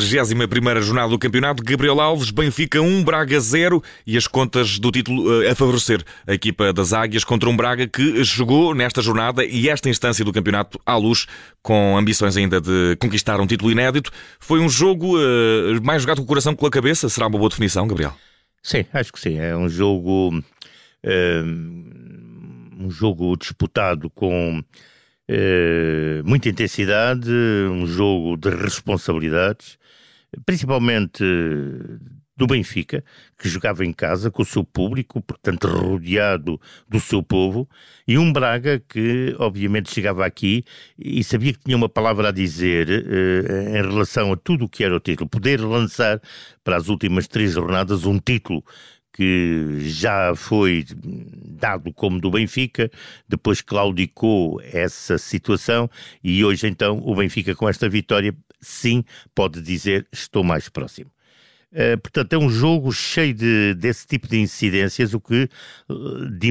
31ª jornada do campeonato. Gabriel Alves, Benfica 1, Braga 0 e as contas do título eh, a favorecer a equipa das Águias contra um Braga que chegou nesta jornada e esta instância do campeonato à luz com ambições ainda de conquistar um título inédito. Foi um jogo uh, mais jogado com o coração que com a cabeça? Será uma boa definição, Gabriel? Sim, acho que sim. É um jogo... Uh, um jogo disputado com eh, muita intensidade, um jogo de responsabilidades, principalmente do Benfica, que jogava em casa com o seu público, portanto rodeado do seu povo, e um Braga que obviamente chegava aqui e sabia que tinha uma palavra a dizer eh, em relação a tudo o que era o título, poder lançar para as últimas três jornadas um título que já foi dado como do Benfica, depois claudicou essa situação e hoje então o Benfica com esta vitória sim pode dizer estou mais próximo. Uh, portanto, é um jogo cheio de, desse tipo de incidências, o que uh, de,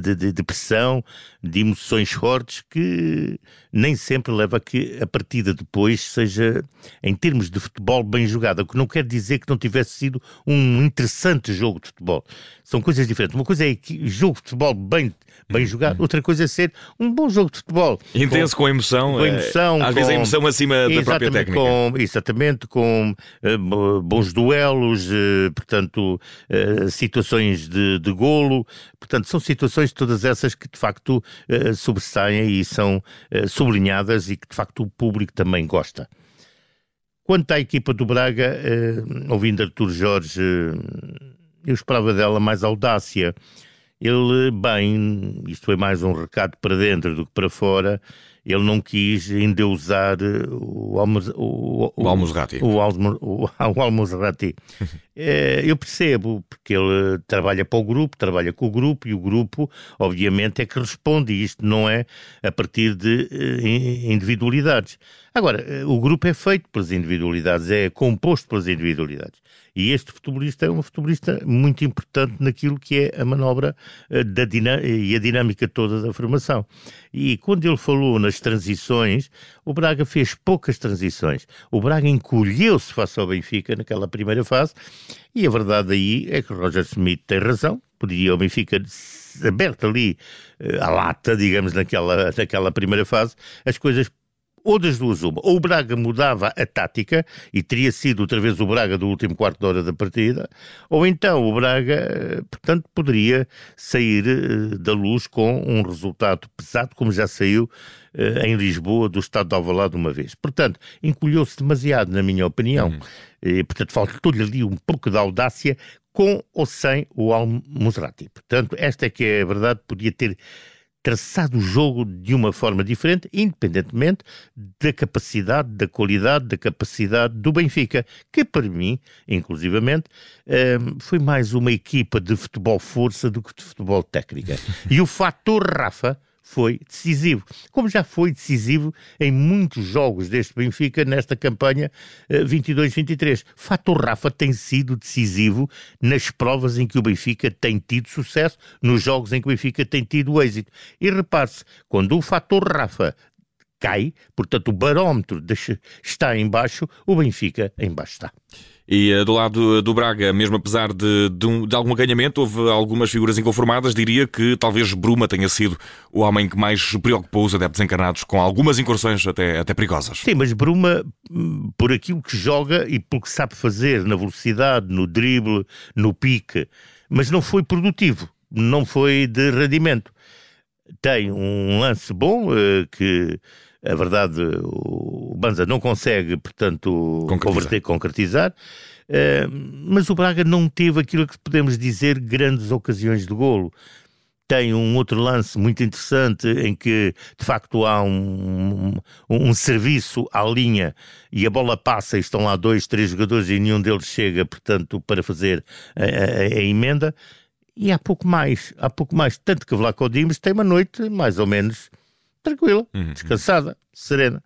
de, de, de, pressão, de emoções fortes, que nem sempre leva a que a partida depois seja, em termos de futebol, bem jogada. O que não quer dizer que não tivesse sido um interessante jogo de futebol. São coisas diferentes. Uma coisa é que jogo de futebol bem bem uhum. jogado. Outra coisa é ser um bom jogo de futebol. Intenso, com, com emoção. Com emoção. Às com, vezes a emoção acima da própria técnica. Com, exatamente, com uh, bons duelos, uh, portanto, uh, situações de, de golo. Portanto, são situações todas essas que de facto sobressaem e são sublinhadas e que de facto o público também gosta. Quanto à equipa do Braga, ouvindo Artur Jorge, eu esperava dela mais audácia ele, bem, isto foi mais um recado para dentro do que para fora, ele não quis endeusar o, Almos, o, o, o. O, o, o Almozrati. é, eu percebo, porque ele trabalha para o grupo, trabalha com o grupo, e o grupo, obviamente, é que responde, isto não é a partir de uh, individualidades. Agora, eh, o grupo é feito pelas individualidades, é composto pelas individualidades. E este futebolista é um futebolista muito importante naquilo que é a manobra da e a dinâmica toda da formação. E quando ele falou nas transições, o Braga fez poucas transições. O Braga encolheu-se face ao Benfica naquela primeira fase, e a verdade aí é que Roger Smith tem razão, podia o Benfica aberto ali uh, a lata, digamos, naquela, naquela primeira fase, as coisas ou das duas uma. Ou o Braga mudava a tática e teria sido outra vez o Braga do último quarto de hora da partida, ou então o Braga, portanto, poderia sair eh, da luz com um resultado pesado, como já saiu eh, em Lisboa do estado de Alvalade uma vez. Portanto, encolheu-se demasiado, na minha opinião. Uhum. E, portanto, faltou-lhe ali um pouco de audácia com ou sem o Al-Musrati. Portanto, esta é que é a verdade, podia ter traçado o jogo de uma forma diferente, independentemente da capacidade, da qualidade, da capacidade do Benfica, que para mim, inclusivamente, ehm, foi mais uma equipa de futebol força do que de futebol técnica. E o fator Rafa foi decisivo, como já foi decisivo em muitos jogos deste Benfica nesta campanha 22-23. Eh, Fator Rafa tem sido decisivo nas provas em que o Benfica tem tido sucesso, nos jogos em que o Benfica tem tido êxito. E repare-se, quando o fator Rafa cai, portanto o barómetro está em baixo, o Benfica em baixo está. E uh, do lado do Braga, mesmo apesar de, de, um, de, algum aganhamento, houve algumas figuras inconformadas. Diria que talvez Bruma tenha sido o homem que mais preocupou os adeptos encarnados com algumas incursões até, até perigosas. Sim, mas Bruma, hum, por aquilo que joga e pelo que sabe fazer na velocidade, no drible, no pique, mas não foi produtivo, não foi de rendimento. Tem um lance bom uh, que a verdade, o Banza não consegue, portanto, concretizar. Concretizar. Uh, mas o Braga não teve aquilo que podemos dizer grandes ocasiões de golo. Tem um outro lance muito interessante em que, de facto, há um, um, um serviço à linha e a bola passa e estão lá dois, três jogadores e nenhum deles chega, portanto, para fazer a, a, a emenda. E há pouco mais, há pouco mais. Tanto que Vlaco Dimos tem uma noite mais ou menos tranquila, uhum. descansada, serena.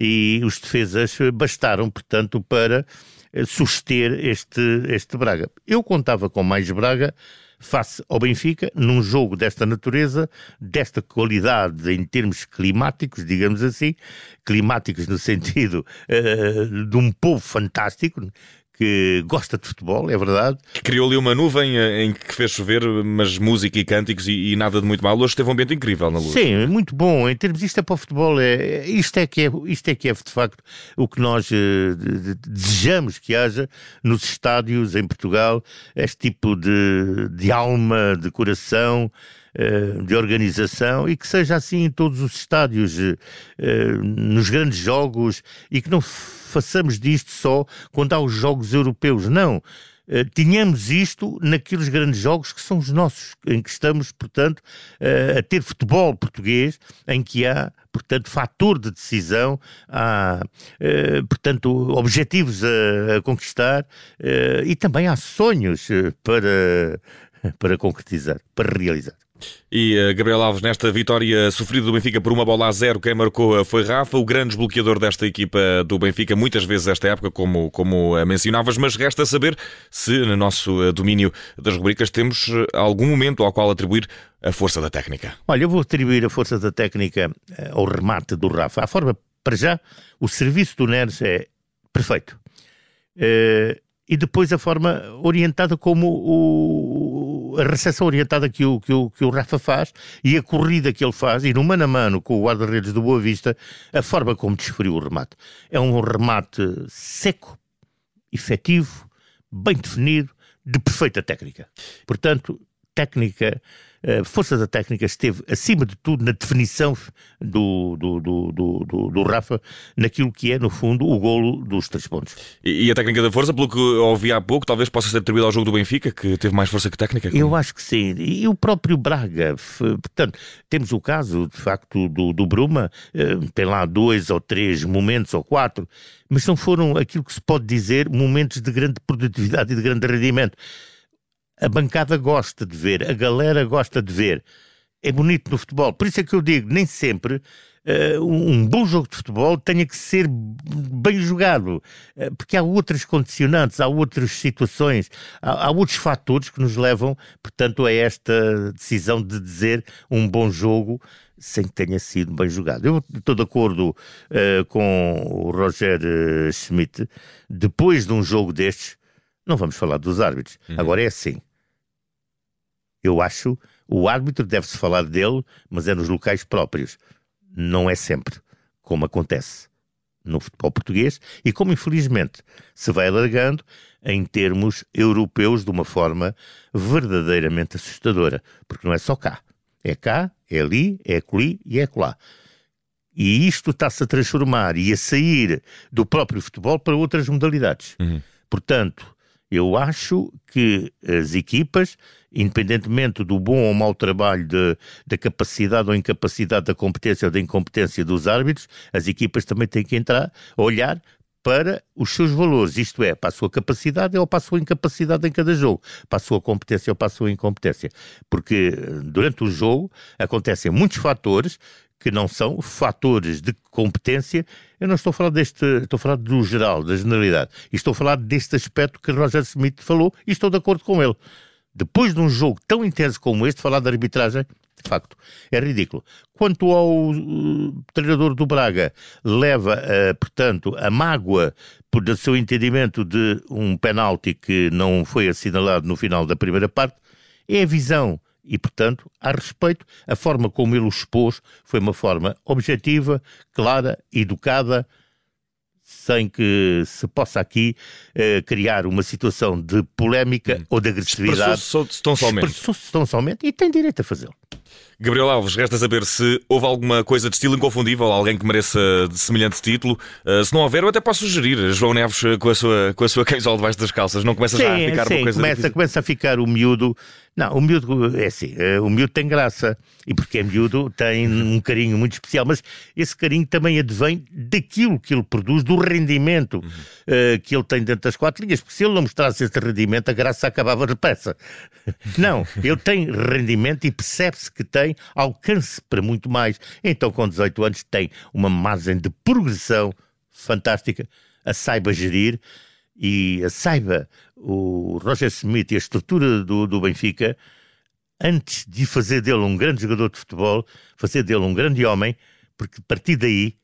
E os defesas bastaram, portanto, para eh, suster este, este Braga. Eu contava com mais Braga face ao Benfica, num jogo desta natureza, desta qualidade em termos climáticos, digamos assim, climáticos no sentido uh, de um povo fantástico, que gosta de futebol, é verdade. Criou ali uma nuvem eh, em que fez chover, mas música e cânticos e, e, nada de muito mal. Hoje teve um ambiente incrível na luz. Sim, muito bom. Em termos, isto é para o futebol, é, isto, é que é, isto é que é de facto o que nós de, desejamos que haja nos estádios em Portugal, este tipo de, de alma, de coração. Uh, de organização e que seja assim em todos os estádios, nos grandes jogos e que não façamos disto só quando há os jogos europeus. Não. Uh, tínhamos isto naqueles grandes jogos que são os nossos, em que estamos, portanto, uh, a ter futebol português, em que há, portanto, fator de decisão, há, uh, portanto, objetivos a, a conquistar e também há sonhos para, para concretizar, para realizar. E uh, Gabriel Alves, nesta vitória sofrida do Benfica por uma bola a zero, quem marcou foi Rafa, o grande desbloqueador desta equipa do Benfica, muitas vezes esta época, como, como mencionavas, mas resta saber se no nosso eh, domínio das rubricas temos eh, algum momento ao qual atribuir a força da técnica. Olha, eu vou atribuir a força da técnica ao remate do Rafa. A forma, para já, o serviço do Neres é perfeito. E depois a forma orientada como o, a recepção orientada que o, que, o, que o Rafa faz e a corrida que ele faz, e no mano a mano com o guarda-redes do Boa Vista, a forma como desferiu o remate. É um remate seco, efetivo, bem definido, de perfeita técnica. Portanto, técnica a força da técnica esteve, acima de tudo, na definição do, do, do, do, do Rafa, naquilo que é, no fundo, o golo dos três pontos. E, e, a técnica da força, pelo que ouvi há pouco, talvez possa ser atribuída ao jogo do Benfica, que teve mais força que técnica? Eu acho que sim. E o próprio Braga. Portanto, temos o caso, de facto, do, do Bruma, eh, tem lá dois ou três momentos, ou quatro, mas não foram aquilo que se pode dizer momentos de grande produtividade e de grande rendimento a bancada gosta de ver, a galera gosta de ver. É bonito no futebol. Por isso é que eu digo, nem sempre uh, um bom jogo de futebol tenha que ser bem jogado, uh, porque há outras condicionantes, há outras situações, há, há, outros fatores que nos levam, portanto, a esta decisão de dizer um bom jogo sem que tenha sido bem jogado. Eu estou de acordo uh, com o Roger Schmidt. Depois de um jogo destes, não vamos falar dos árbitros. Uhum. Agora é assim eu acho, o árbitro deve-se falar dele, mas é nos locais próprios. Não é sempre, como acontece no futebol português e como infelizmente se vai alargando em termos europeus de uma forma verdadeiramente assustadora, porque não é só cá. É cá, é ali, é acolhi e é acolá. E isto está-se a transformar e a sair do próprio futebol para outras modalidades. Uhum. Portanto, eu acho que as equipas, independentemente do bom ou mau trabalho de, da capacidade ou incapacidade da competência ou da incompetência dos árbitros, as equipas também têm que entrar, olhar para os seus valores, isto é, para a sua capacidade ou para a sua incapacidade em cada jogo, para a sua competência ou para a sua incompetência. Porque durante o jogo acontecem muitos fatores que não são fatores de competência. Eu não estou a falar deste, estou a falar do geral, da generalidade. Estou a falar deste aspecto que Roger Smith falou e estou de acordo com ele. Depois de um jogo tão intenso como este, falar da arbitragem, de facto, é ridículo. Quanto ao uh, treinador do Braga, leva, uh, portanto, a mágoa por do seu entendimento de um penalti que não foi assinalado no final da primeira parte, é a visão e, portanto, a respeito, a forma como ele o expôs foi uma forma objetiva, clara, educada, sem que se possa aqui eh, criar uma situação de polémica hum. ou de agressividade. Expressou-se tão somente. Expressou-se tão somente e tem direito a fazê-lo. Gabriel Alves, resta saber se houve alguma coisa de estilo inconfundível, alguém que mereça de semelhante título. Uh, se não houver, eu até posso sugerir João Neves eh, com a sua, com a sua camisola debaixo das calças. Não começa sim, já a ficar sim, uma coisa começa, começa a ficar o miúdo não, o miúdo, é assim, eh, o miúdo tem graça, e porque é miúdo tem um carinho muito especial, mas esse carinho também advém daquilo que ele produz, do rendimento uhum. uh, que ele tem dentro das quatro linhas, porque se ele não mostrasse esse rendimento, a graça acabava de peça. Não, ele tem rendimento e percebe-se que tem alcance para muito mais. Então, com 18 anos, tem uma margem de progressão fantástica, a saiba gerir E saiba o Roger Smith e a estrutura do, do Benfica, antes de fazer dele um grande jogador de futebol, fazer dele um grande homem, porque a partir daí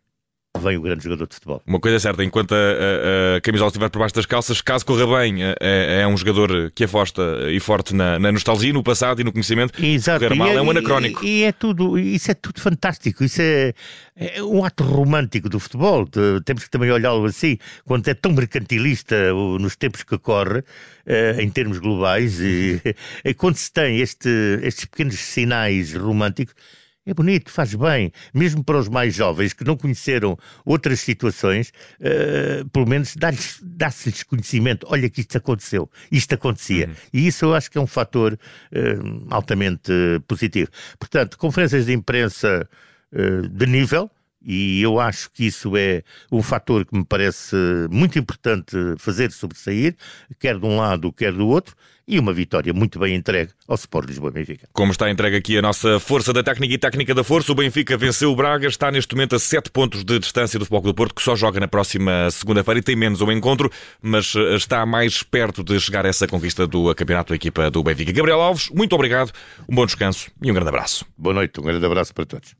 vem o grande jogador de futebol. Uma coisa é certa, enquanto a, a, a camisola estiver por baixo das calças, caso corra bem, é, é um jogador que aposta e forte na, na, nostalgia, no passado e no conhecimento. Exato. Correr mal é, é um anacrónico. E, e, é tudo, isso é tudo fantástico. Isso é, é um ato romântico do futebol. Temos que também olhá-lo assim, quando é tão mercantilista nos tempos que corre, eh, em termos globais, e, e quando se tem este, estes pequenos sinais românticos é bonito, faz bem, mesmo para os mais jovens que não conheceram outras situações, uh, pelo menos dá-se-lhes conhecimento. Olha que isto aconteceu, isto acontecia. Uhum. E isso eu acho que é um fator uh, altamente uh, positivo. Portanto, conferências de imprensa de nível, e eu acho que isso é um fator que me parece muito importante fazer sobressair, quer de um lado, quer do outro, e uma vitória muito bem entregue ao Sport Lisboa Benfica. Como está entregue aqui a nossa força da técnica e técnica da força, o Benfica venceu o Braga, está neste momento a 7 pontos de distância do Futebol do Porto, que só joga na próxima segunda-feira e tem menos um encontro, mas eh, está mais perto de chegar a essa conquista do campeonato da equipa do Benfica. Gabriel Alves, muito obrigado, um bom descanso e um grande abraço. Boa noite, um grande abraço para todos.